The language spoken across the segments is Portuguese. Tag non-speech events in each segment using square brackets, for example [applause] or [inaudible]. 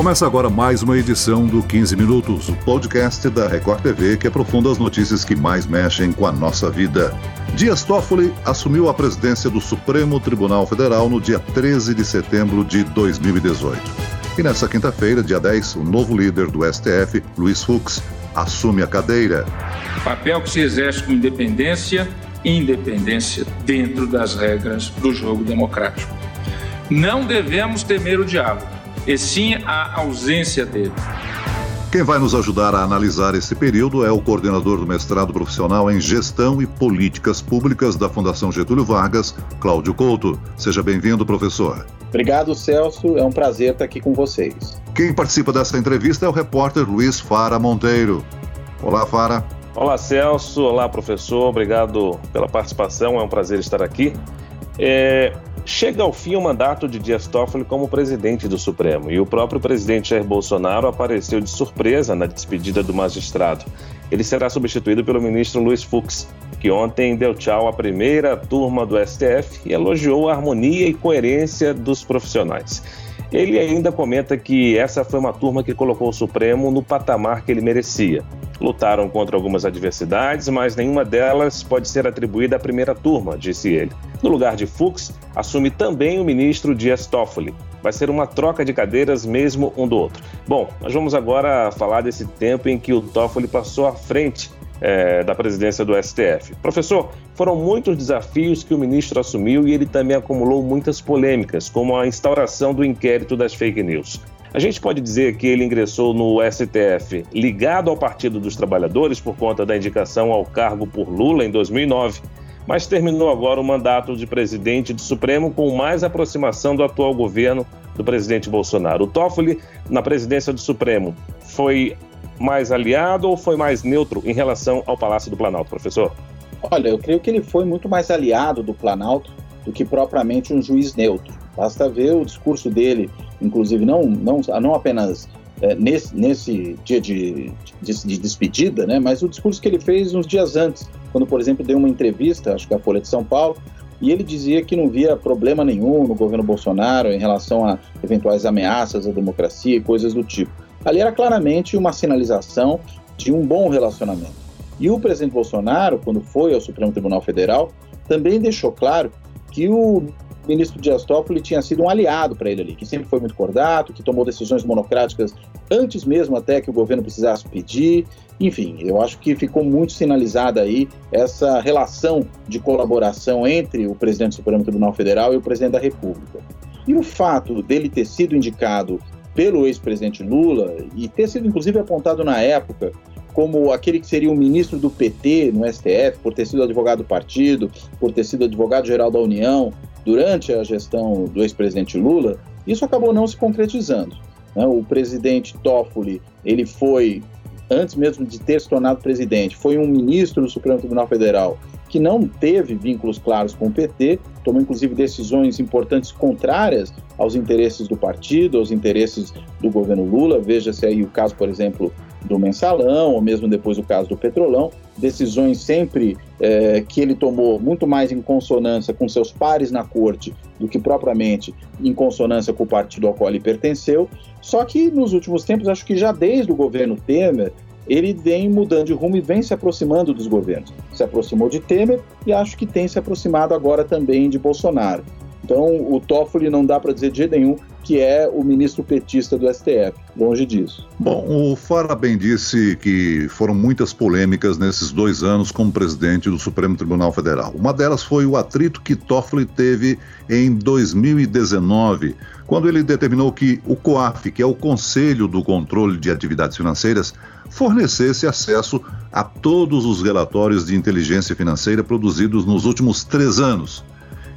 Começa agora mais uma edição do 15 Minutos, o podcast da Record TV que aprofunda as notícias que mais mexem com a nossa vida. Dias Toffoli assumiu a presidência do Supremo Tribunal Federal no dia 13 de setembro de 2018. E nessa quinta-feira, dia 10, o novo líder do STF, Luiz Fux, assume a cadeira. Papel que se exerce com independência e independência dentro das regras do jogo democrático. Não devemos temer o diálogo e sim a ausência dele. Quem vai nos ajudar a analisar esse período é o coordenador do mestrado profissional em Gestão e Políticas Públicas da Fundação Getúlio Vargas, Cláudio Couto. Seja bem-vindo, professor. Obrigado, Celso. É um prazer estar aqui com vocês. Quem participa dessa entrevista é o repórter Luiz Fara Monteiro. Olá, Fara. Olá, Celso. Olá, professor. Obrigado pela participação. É um prazer estar aqui. É, Chega ao fim o mandato de Dias Toffoli como presidente do Supremo e o próprio presidente Jair Bolsonaro apareceu de surpresa na despedida do magistrado. Ele será substituído pelo ministro Luiz Fux, que ontem deu tchau à primeira turma do STF e elogiou a harmonia e coerência dos profissionais. Ele ainda comenta que essa foi uma turma que colocou o Supremo no patamar que ele merecia. Lutaram contra algumas adversidades, mas nenhuma delas pode ser atribuída à primeira turma, disse ele. No lugar de Fux, assume também o ministro Dias Toffoli. Vai ser uma troca de cadeiras mesmo um do outro. Bom, nós vamos agora falar desse tempo em que o Toffoli passou à frente é, da presidência do STF. Professor, foram muitos desafios que o ministro assumiu e ele também acumulou muitas polêmicas, como a instauração do inquérito das fake news. A gente pode dizer que ele ingressou no STF ligado ao Partido dos Trabalhadores por conta da indicação ao cargo por Lula em 2009, mas terminou agora o mandato de presidente do Supremo com mais aproximação do atual governo do presidente Bolsonaro. O Toffoli, na presidência do Supremo, foi mais aliado ou foi mais neutro em relação ao Palácio do Planalto, professor? Olha, eu creio que ele foi muito mais aliado do Planalto do que propriamente um juiz neutro. Basta ver o discurso dele, inclusive não, não, não apenas é, nesse, nesse dia de, de, de, despedida, né, mas o discurso que ele fez uns dias antes, quando, por exemplo, deu uma entrevista, acho que a Folha de São Paulo, e ele dizia que não via problema nenhum no governo Bolsonaro em relação a eventuais ameaças à democracia e coisas do tipo. Ali era claramente uma sinalização de um bom relacionamento. E o presidente Bolsonaro, quando foi ao Supremo Tribunal Federal, também deixou claro que o ministro Dias Toffoli tinha sido um aliado para ele ali, que sempre foi muito cordato, que tomou decisões monocráticas antes mesmo até que o governo precisasse pedir. Enfim, eu acho que ficou muito sinalizada aí essa relação de colaboração entre o presidente do Supremo Tribunal Federal e o presidente da República. E o fato dele ter sido indicado pelo ex-presidente Lula e ter sido inclusive apontado na época como aquele que seria o ministro do PT no STF, por ter sido advogado do partido, por ter sido advogado-geral da União durante a gestão do ex-presidente Lula, isso acabou não se concretizando. Né? O presidente Toffoli, ele foi, antes mesmo de ter se tornado presidente, foi um ministro do Supremo Tribunal Federal que não teve vínculos claros com o PT, tomou inclusive decisões importantes contrárias aos interesses do partido, aos interesses do governo Lula. Veja-se aí o caso, por exemplo, do mensalão, ou mesmo depois o caso do petrolão, decisões sempre é, que ele tomou muito mais em consonância com seus pares na corte do que propriamente em consonância com o partido ao qual ele pertenceu. Só que nos últimos tempos, acho que já desde o governo Temer, ele vem mudando de rumo e vem se aproximando dos governos. Se aproximou de Temer e acho que tem se aproximado agora também de Bolsonaro. Então, o Toffoli não dá para dizer de jeito nenhum que é o ministro petista do STF, longe disso. Bom, o Fara bem disse que foram muitas polêmicas nesses dois anos como presidente do Supremo Tribunal Federal. Uma delas foi o atrito que Toffoli teve em 2019, quando ele determinou que o COAF, que é o Conselho do Controle de Atividades Financeiras, fornecesse acesso a todos os relatórios de inteligência financeira produzidos nos últimos três anos.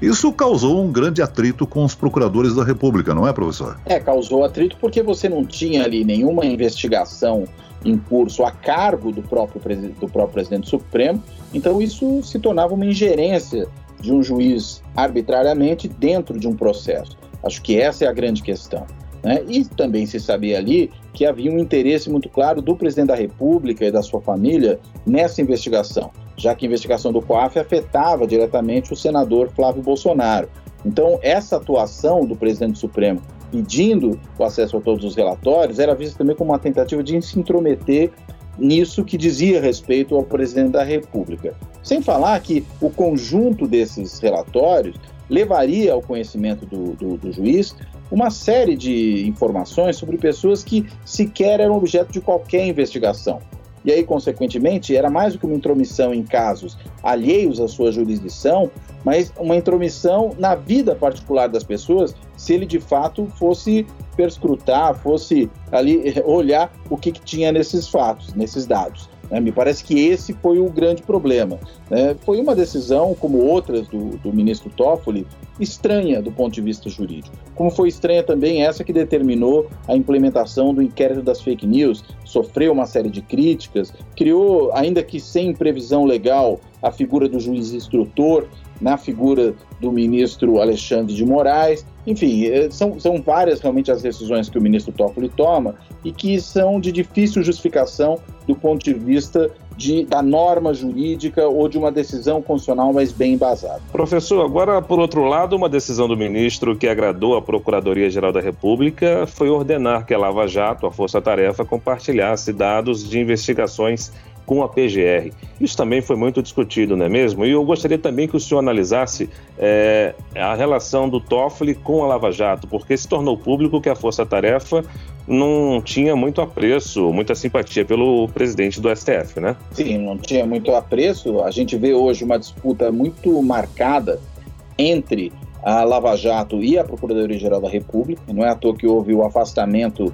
Isso causou um grande atrito com os procuradores da República, não é, professor? É, causou atrito porque você não tinha ali nenhuma investigação em curso a cargo do próprio, do próprio presidente Supremo, então isso se tornava uma ingerência de um juiz arbitrariamente dentro de um processo. Acho que essa é a grande questão. Né? E também se sabia ali que havia um interesse muito claro do presidente da República e da sua família nessa investigação já que a investigação do COAF afetava diretamente o senador Flávio Bolsonaro. Então, essa atuação do presidente do Supremo pedindo o acesso a todos os relatórios, era vista também como uma tentativa de se intrometer nisso que dizia respeito ao presidente da República. Sem falar que o conjunto desses relatórios levaria ao conhecimento do, do, do, juiz uma série de informações sobre pessoas que sequer eram objeto de qualquer investigação. E aí, consequentemente, era mais do que uma intromissão em casos alheios à sua jurisdição, mas uma intromissão na vida particular das pessoas, se ele de fato fosse perscrutar, fosse ali olhar o que, que tinha nesses fatos, nesses dados. Né? Me parece que esse foi o grande problema. Né? Foi uma decisão, como outras do, do ministro Toffoli, estranha do ponto de vista jurídico. Como foi estranha também essa que determinou a implementação do inquérito das fake news, sofreu uma série de críticas, criou, ainda que sem previsão legal, a figura do juiz instrutor na figura do ministro Alexandre de Moraes. Enfim, eh, são, são várias realmente as decisões que o ministro Toffoli toma e que são de difícil justificação do ponto de vista de, da norma jurídica ou de uma decisão constitucional mais bem embasada. Professor, agora, por outro lado, uma decisão do ministro que agradou a Procuradoria-Geral da República foi ordenar que a Lava Jato, a Força Tarefa, compartilhasse dados de investigações com a PGR. Isso também foi muito discutido, não é mesmo? E eu gostaria também que o senhor analisasse é, a relação do Toffoli com a Lava Jato, porque se tornou público que a Força Tarefa não tinha muito apreço, muita simpatia pelo presidente do STF, né? Sim, não tinha muito apreço. A gente vê hoje uma disputa muito marcada entre a Lava Jato e a Procuradoria-Geral da República. Não é à toa que houve o afastamento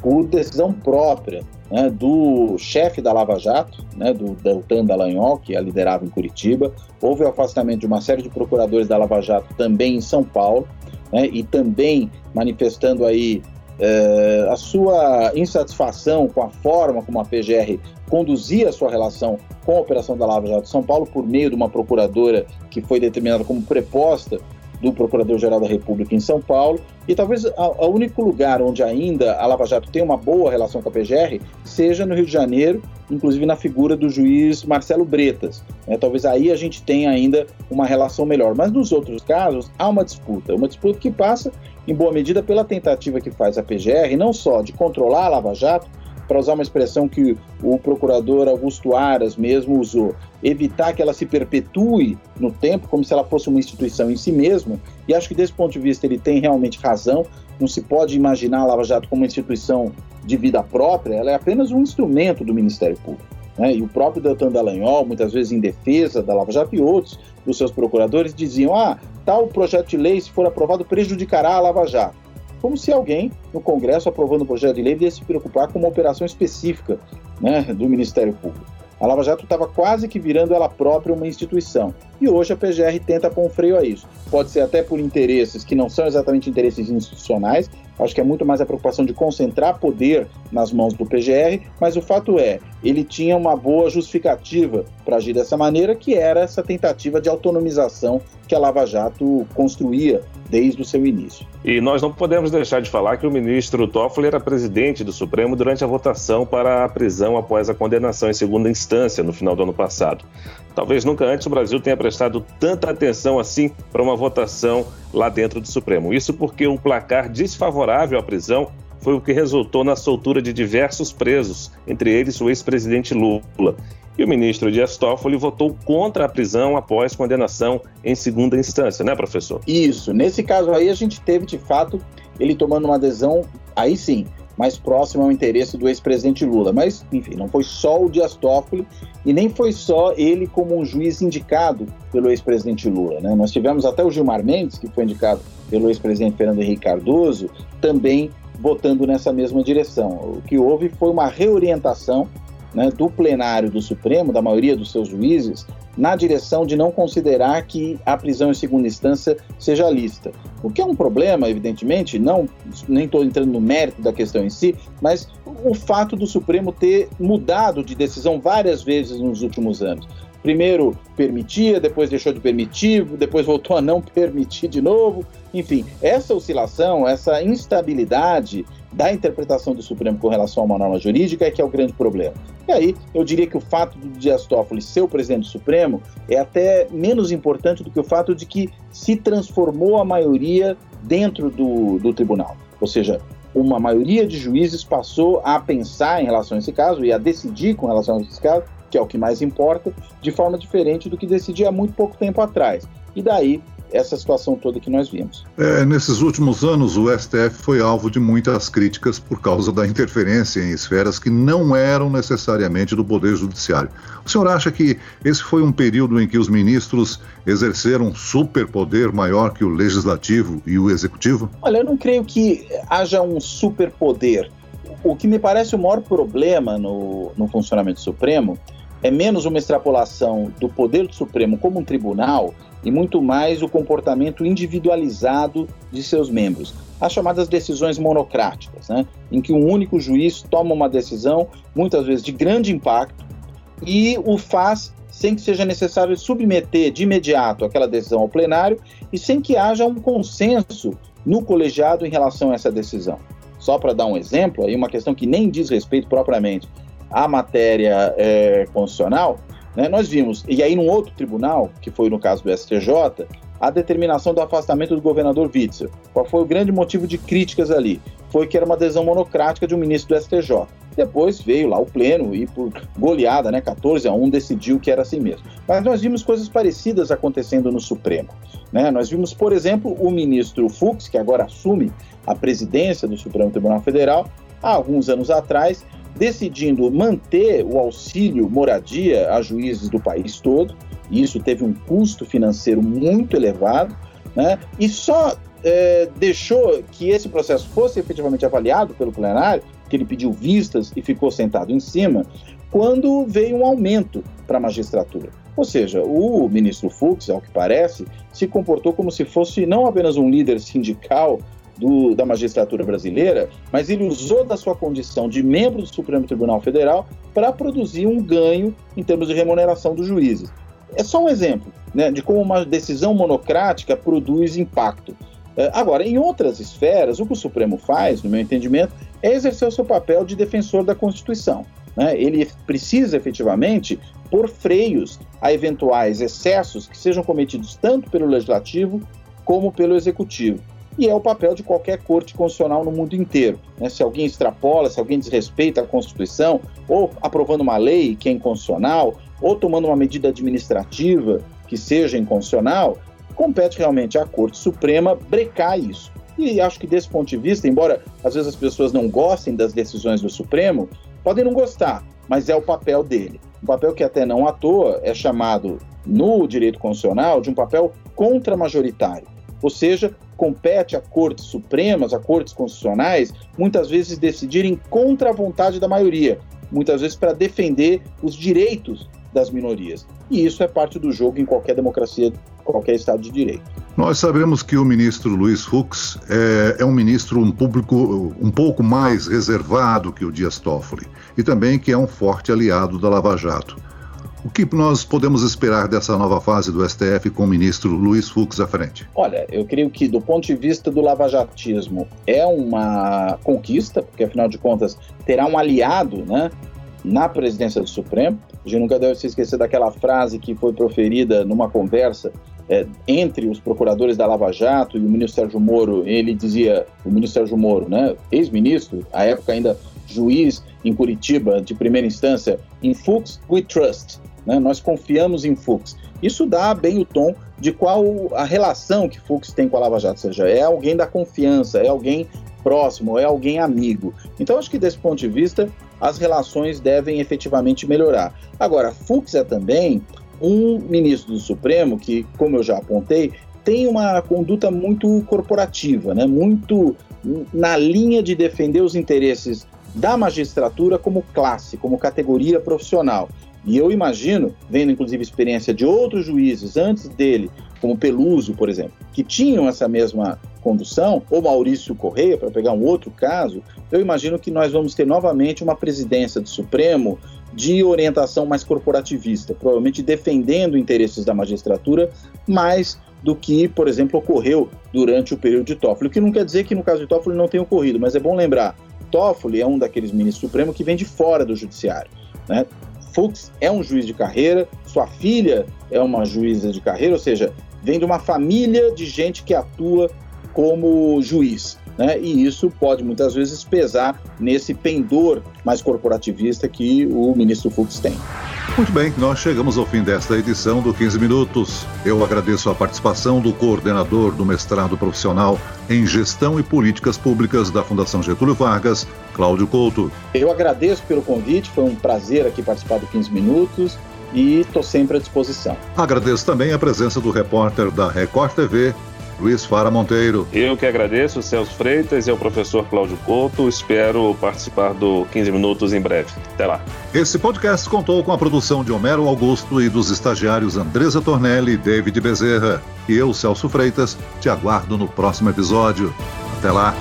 por decisão própria né, do chefe da Lava Jato, né, do Deltan Dallagnol, que a liderava em Curitiba. Houve o afastamento de uma série de procuradores da Lava Jato também em São Paulo, né, e também manifestando aí eh, a sua insatisfação com a forma como a PGR conduzia a sua relação com a operação da Lava Jato de São Paulo por meio de uma procuradora que foi determinada como preposta do Procurador-Geral da República em São Paulo, e talvez o único lugar onde ainda a Lava Jato tem uma boa relação com a PGR seja no Rio de Janeiro, inclusive na figura do juiz Marcelo Bretas. É, talvez aí a gente tenha ainda uma relação melhor. Mas nos outros casos, há uma disputa, uma disputa que passa, em boa medida, pela tentativa que faz a PGR, não só de controlar a Lava Jato, para usar uma expressão que o procurador Augusto Aras mesmo usou, evitar que ela se perpetue no tempo, como se ela fosse uma instituição em si mesma, e acho que desse ponto de vista ele tem realmente razão, não se pode imaginar a Lava Jato como uma instituição de vida própria, ela é apenas um instrumento do Ministério Público. Né? E o próprio Deltan Dallagnol, muitas vezes em defesa da Lava Jato, e outros dos seus procuradores diziam: ah, tal projeto de lei, se for aprovado, prejudicará a Lava Jato como se alguém no Congresso aprovando o projeto de lei devesse se preocupar com uma operação específica né, do Ministério Público. A Lava Jato estava quase que virando ela própria uma instituição. E hoje a PGR tenta pôr um freio a isso. Pode ser até por interesses que não são exatamente interesses institucionais, acho que é muito mais a preocupação de concentrar poder nas mãos do PGR, mas o fato é, ele tinha uma boa justificativa para agir dessa maneira, que era essa tentativa de autonomização que a Lava Jato construía desde o seu início. E nós não podemos deixar de falar que o ministro Toffoli era presidente do Supremo durante a votação para a prisão após a condenação em segunda instância no final do ano passado. Talvez nunca antes o Brasil tenha prestado tanta atenção assim para uma votação lá dentro do Supremo. Isso porque o placar desfavorável à prisão foi o que resultou na soltura de diversos presos, entre eles o ex-presidente Lula. E o ministro Dias Toffoli votou contra a prisão após condenação em segunda instância, né, professor? Isso. Nesse caso aí, a gente teve, de fato, ele tomando uma adesão, aí sim, mais próximo ao interesse do ex-presidente Lula. Mas, enfim, não foi só o Dias Toffoli e nem foi só ele como um juiz indicado pelo ex-presidente Lula. Né? Nós tivemos até o Gilmar Mendes, que foi indicado pelo ex-presidente Fernando Henrique Cardoso, também votando nessa mesma direção. O que houve foi uma reorientação né, do plenário do Supremo, da maioria dos seus juízes, na direção de não considerar que a prisão em segunda instância seja lista. O que é um problema, evidentemente, não nem estou entrando no mérito da questão em si, mas o fato do Supremo ter mudado de decisão várias vezes nos últimos anos. Primeiro permitia, depois deixou de permitir, depois voltou a não [laughs] permitir de novo. Enfim, essa oscilação, essa instabilidade da interpretação do Supremo com relação a uma norma jurídica é que é o grande problema. E aí, eu diria que o fato do Dias Toffoli ser o presidente do Supremo é até menos importante do que o fato de que se transformou a maioria dentro do, do tribunal. Ou seja, uma maioria de juízes passou a pensar em relação a esse caso e a decidir com relação a esse caso, que é o que mais importa, de forma diferente do que decidia há muito pouco tempo atrás. E daí essa situação toda que nós vimos. É, nesses últimos anos, o STF foi alvo de muitas críticas por causa da interferência em esferas que não eram necessariamente do Poder Judiciário. O senhor acha que esse foi um período em que os ministros exerceram um superpoder maior que o Legislativo e o Executivo? Olha, eu não creio que haja um superpoder. O que me parece o maior problema no, no funcionamento Supremo é menos uma extrapolação do poder do Supremo como um tribunal e muito mais o comportamento individualizado de seus membros. As chamadas decisões monocráticas, né, em que um único juiz toma uma decisão, muitas vezes de grande impacto, e o faz sem que seja necessário submeter de imediato aquela decisão ao plenário e sem que haja um consenso no colegiado em relação a essa decisão. Só para dar um exemplo, aí uma questão que nem diz respeito propriamente a matéria é, constitucional, né, nós vimos, e aí num outro tribunal, que foi no caso do STJ, a determinação do afastamento do governador Witzel. Qual foi o grande motivo de críticas ali? Foi que era uma adesão monocrática de um ministro do STJ. Depois veio lá o pleno e por goleada, né, 14 a 1, decidiu que era assim mesmo. Mas nós vimos coisas parecidas acontecendo no Supremo. Né? Nós vimos, por exemplo, o ministro Fux, que agora assume a presidência do Supremo Tribunal Federal, há alguns anos atrás, decidindo manter o auxílio moradia a juízes do país todo, e isso teve um custo financeiro muito elevado, né? e só é, deixou que esse processo fosse efetivamente avaliado pelo plenário, que ele pediu vistas e ficou sentado em cima, quando veio um aumento para a magistratura. Ou seja, o ministro Fux, ao que parece, se comportou como se fosse não apenas um líder sindical do, da magistratura brasileira, mas ele usou da sua condição de membro do Supremo Tribunal Federal para produzir um ganho em termos de remuneração dos juízes. É só um exemplo né, de como uma decisão monocrática produz impacto. É, agora, em outras esferas, o que o Supremo faz, no meu entendimento, é exercer o seu papel de defensor da Constituição. Né? Ele precisa efetivamente pôr freios a eventuais excessos que sejam cometidos tanto pelo Legislativo como pelo Executivo e é o papel de qualquer corte constitucional no mundo inteiro. Né? Se alguém extrapola, se alguém desrespeita a Constituição, ou aprovando uma lei que é inconstitucional, ou tomando uma medida administrativa que seja inconstitucional, compete realmente à Corte Suprema brecar isso. E acho que desse ponto de vista, embora às vezes as pessoas não gostem das decisões do Supremo, podem não gostar, mas é o papel dele. Um papel que até não à toa é chamado no direito constitucional de um papel contra-majoritário. Ou seja, compete a cortes supremas, a cortes constitucionais, muitas vezes decidirem contra a vontade da maioria, muitas vezes para defender os direitos das minorias. E isso é parte do jogo em qualquer democracia, qualquer Estado de Direito. Nós sabemos que o ministro Luiz Fux é, é, um ministro um público um pouco mais reservado que o Dias Toffoli e também que é um forte aliado da Lava Jato. Que nós podemos esperar dessa nova fase do STF com o ministro Luiz Fux à frente? Olha, eu creio que do ponto de vista do lavajatismo é uma conquista, porque afinal de contas terá um aliado, né, na presidência do Supremo. A gente nunca deve se esquecer daquela frase que foi proferida numa conversa é, entre os procuradores da Lava Jato e o ministro Sérgio Moro. Ele dizia, o ministro Sérgio Moro, né, ex-ministro, à época ainda juiz em Curitiba de primeira instância, em Fux we trust. Né? Nós confiamos em Fux. Isso dá bem o tom de qual a relação que Fux tem com a Lava Jato, ou seja, é alguém da confiança, é alguém próximo, é alguém amigo. Então, acho que desse ponto de vista, as relações devem efetivamente melhorar. Agora, Fux é também um ministro do Supremo que, como eu já apontei, tem uma conduta muito corporativa, né? muito na linha de defender os interesses da magistratura como classe, como categoria profissional. E eu imagino, vendo inclusive experiência de outros juízes antes dele, como Peluso, por exemplo, que tinham essa mesma condução, ou Maurício Correia, para pegar um outro caso, eu imagino que nós vamos ter novamente uma presidência do Supremo de orientação mais corporativista, provavelmente defendendo interesses da magistratura mais do que, por exemplo, ocorreu durante o período de Toffoli. O que não quer dizer que no caso de Toffoli não tenha ocorrido, mas é bom lembrar, Toffoli é um daqueles ministros supremos que vem de fora do judiciário. Né? Fuchs é um juiz de carreira, sua filha é uma juíza de carreira, ou seja, vem de uma família de gente que atua como juiz. né? e isso pode muitas vezes pesar nesse pendor mais corporativista que o ministro Fux tem. Muito bem, nós chegamos ao fim desta edição do 15 Minutos. Eu agradeço a participação do coordenador do mestrado profissional em Gestão e Políticas Públicas da Fundação Getúlio Vargas, Cláudio Couto. Eu agradeço pelo convite, foi um prazer aqui participar do 15 Minutos e estou sempre à disposição. Agradeço também a presença do repórter da Record TV, Luiz Fara Monteiro. Eu que agradeço, Celso Freitas e ao professor Cláudio Couto. Espero participar do 15 Minutos em breve. Até lá. Esse podcast contou com a produção de Homero Augusto e dos estagiários Andresa Tornelli e David Bezerra. E eu, Celso Freitas, te aguardo no próximo episódio. Até lá.